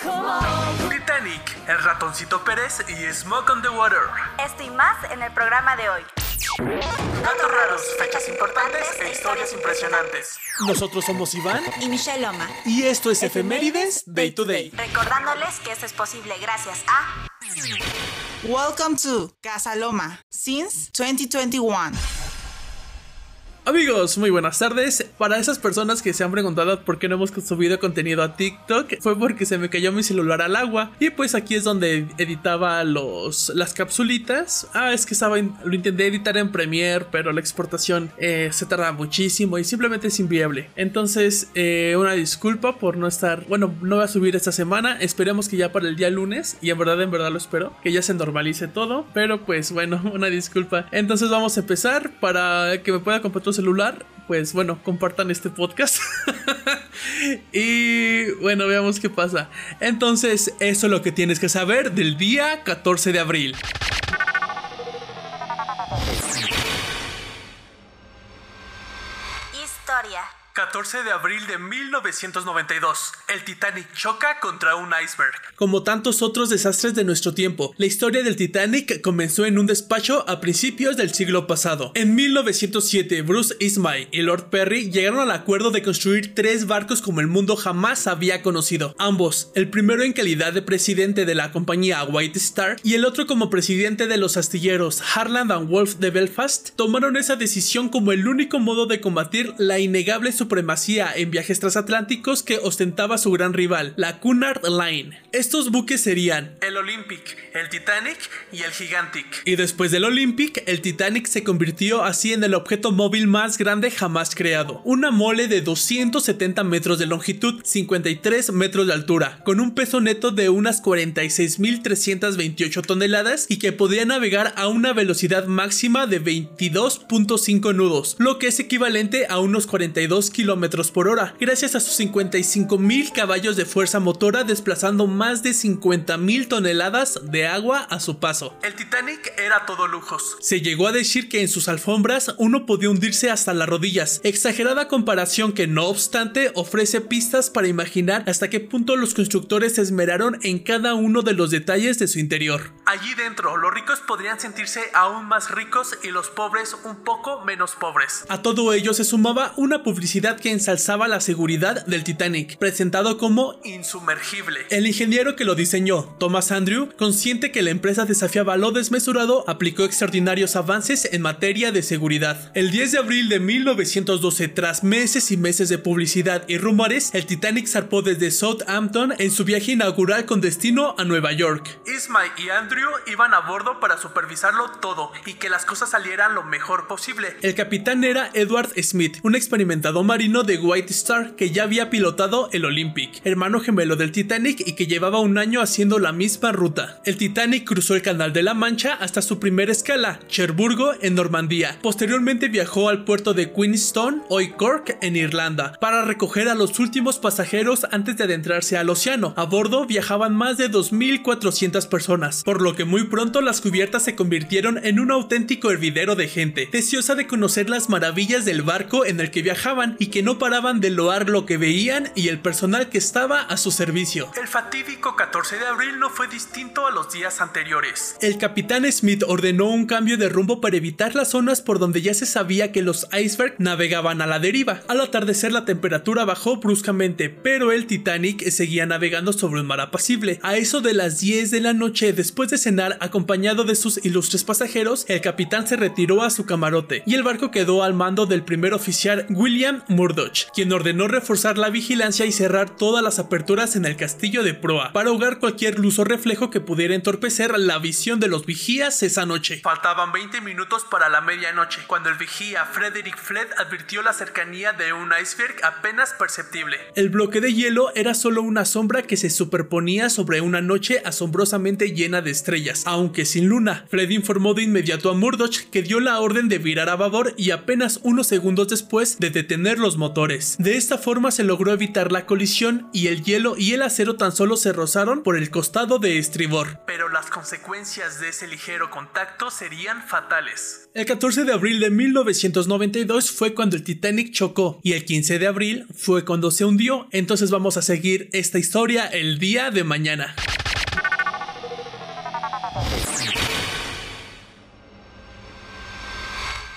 Titanic, El Ratoncito Pérez y Smoke on the Water. Esto y más en el programa de hoy. Datos raros, fechas importantes e historias impresionantes. Nosotros somos Iván Y Michelle Loma. y esto es Efemérides Day to Day. Recordándoles que esto es posible gracias a Welcome to Casa Loma since 2021. Amigos, muy buenas tardes. Para esas personas que se han preguntado por qué no hemos subido contenido a TikTok, fue porque se me cayó mi celular al agua. Y pues aquí es donde editaba los, las capsulitas. Ah, es que estaba lo intenté editar en Premiere, pero la exportación eh, se tarda muchísimo y simplemente es inviable. Entonces, eh, una disculpa por no estar. Bueno, no voy a subir esta semana. Esperemos que ya para el día lunes. Y en verdad, en verdad lo espero. Que ya se normalice todo. Pero pues bueno, una disculpa. Entonces vamos a empezar. Para que me pueda comprar tu celular. Pues bueno, compartan este podcast. y bueno, veamos qué pasa. Entonces, eso es lo que tienes que saber del día 14 de abril. 14 de abril de 1992. El Titanic choca contra un iceberg. Como tantos otros desastres de nuestro tiempo, la historia del Titanic comenzó en un despacho a principios del siglo pasado. En 1907, Bruce Ismay y Lord Perry llegaron al acuerdo de construir tres barcos como el mundo jamás había conocido. Ambos, el primero en calidad de presidente de la compañía White Star y el otro como presidente de los astilleros Harland and Wolff de Belfast, tomaron esa decisión como el único modo de combatir la innegable supremacía en viajes transatlánticos que ostentaba su gran rival, la Cunard Line. Estos buques serían El Olympic, el Titanic y el Gigantic. y después del Olympic, el Titanic se convirtió así en el objeto móvil más grande jamás creado. Una mole de 270 metros de longitud, 53 metros de altura, con un peso neto de unas 46.328 toneladas y que podía navegar a una velocidad máxima de 22.5 nudos, lo que es equivalente a unos 42 kilómetros por hora, gracias a sus 55.000 caballos de fuerza motora desplazando más de 50.000 toneladas de agua a su paso. El Titanic era todo lujos. Se llegó a decir que en sus alfombras uno podía hundirse hasta las rodillas, exagerada comparación que no obstante ofrece pistas para imaginar hasta qué punto los constructores se esmeraron en cada uno de los detalles de su interior. Allí dentro, los ricos podrían sentirse aún más ricos y los pobres un poco menos pobres. A todo ello se sumaba una publicidad que ensalzaba la seguridad del Titanic, presentado como Insumergible. El ingeniero que lo diseñó, Thomas Andrew, consciente que la empresa desafiaba lo desmesurado, aplicó extraordinarios avances en materia de seguridad. El 10 de abril de 1912, tras meses y meses de publicidad y rumores, el Titanic zarpó desde Southampton en su viaje inaugural con destino a Nueva York. Ismay y Andrew iban a bordo para supervisarlo todo y que las cosas salieran lo mejor posible. El capitán era Edward Smith, un experimentado marino de White Star que ya había pilotado el Olympic, hermano gemelo del Titanic y que llevaba un año haciendo la misma ruta. El Titanic cruzó el Canal de la Mancha hasta su primera escala, Cherburgo, en Normandía. Posteriormente viajó al puerto de Queenstown, hoy Cork, en Irlanda, para recoger a los últimos pasajeros antes de adentrarse al océano. A bordo viajaban más de 2.400 personas, por lo que muy pronto las cubiertas se convirtieron en un auténtico hervidero de gente, deseosa de conocer las maravillas del barco en el que viajaban y que no paraban de loar lo que veían y el personal que estaba a su servicio. El fatídico 14 de abril no fue distinto a los días anteriores. El capitán Smith ordenó un cambio de rumbo para evitar las zonas por donde ya se sabía que los icebergs navegaban a la deriva. Al atardecer la temperatura bajó bruscamente, pero el Titanic seguía navegando sobre un mar apacible. A eso de las 10 de la noche, después de cenar acompañado de sus ilustres pasajeros, el capitán se retiró a su camarote y el barco quedó al mando del primer oficial William Murdoch, quien ordenó reforzar la vigilancia y cerrar todas las aperturas en el castillo de proa para ahogar cualquier luz o reflejo que pudiera entorpecer la visión de los vigías esa noche. Faltaban 20 minutos para la medianoche, cuando el vigía Frederick Fled advirtió la cercanía de un iceberg apenas perceptible. El bloque de hielo era solo una sombra que se superponía sobre una noche asombrosamente llena de estrellas, aunque sin luna. Fred informó de inmediato a Murdoch que dio la orden de virar a babor y apenas unos segundos después de detener los motores. De esta forma se logró evitar la colisión y el hielo y el acero tan solo se rozaron por el costado de estribor. Pero las consecuencias de ese ligero contacto serían fatales. El 14 de abril de 1992 fue cuando el Titanic chocó y el 15 de abril fue cuando se hundió, entonces vamos a seguir esta historia el día de mañana.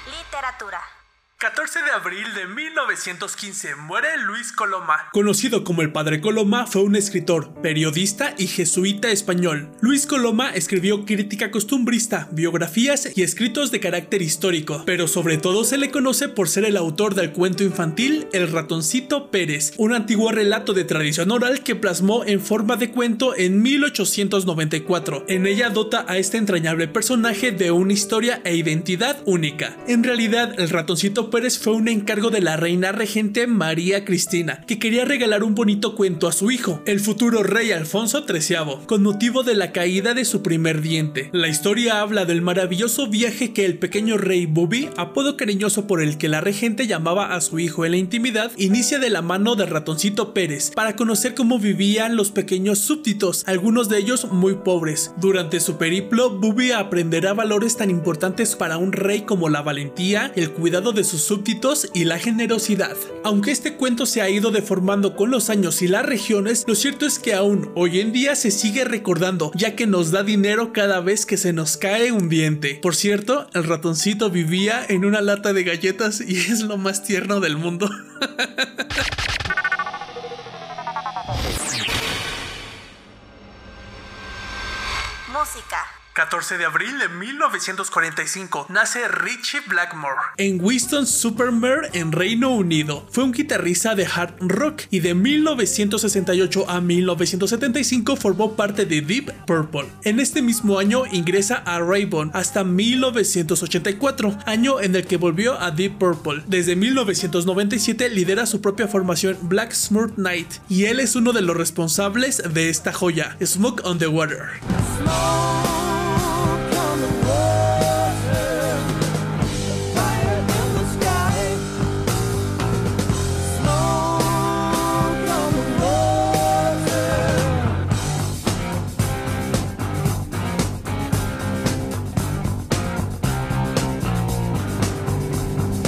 Literatura. 14 de abril de 1915 muere Luis Coloma. Conocido como el Padre Coloma, fue un escritor, periodista y jesuita español. Luis Coloma escribió crítica costumbrista, biografías y escritos de carácter histórico, pero sobre todo se le conoce por ser el autor del cuento infantil El ratoncito Pérez, un antiguo relato de tradición oral que plasmó en forma de cuento en 1894. En ella dota a este entrañable personaje de una historia e identidad única. En realidad, el ratoncito Pérez fue un encargo de la reina regente María Cristina, que quería regalar un bonito cuento a su hijo, el futuro rey Alfonso XIII, con motivo de la caída de su primer diente. La historia habla del maravilloso viaje que el pequeño rey Bobby, apodo cariñoso por el que la regente llamaba a su hijo en la intimidad, inicia de la mano del ratoncito Pérez para conocer cómo vivían los pequeños súbditos, algunos de ellos muy pobres. Durante su periplo, Bobby aprenderá valores tan importantes para un rey como la valentía, el cuidado de sus súbditos y la generosidad. Aunque este cuento se ha ido deformando con los años y las regiones, lo cierto es que aún hoy en día se sigue recordando, ya que nos da dinero cada vez que se nos cae un diente. Por cierto, el ratoncito vivía en una lata de galletas y es lo más tierno del mundo. Música. 14 de abril de 1945 nace Richie Blackmore. En Winston Supermare en Reino Unido. Fue un guitarrista de hard rock y de 1968 a 1975 formó parte de Deep Purple. En este mismo año ingresa a Raybon hasta 1984, año en el que volvió a Deep Purple. Desde 1997 lidera su propia formación Black Smooth Night y él es uno de los responsables de esta joya, Smoke on the Water.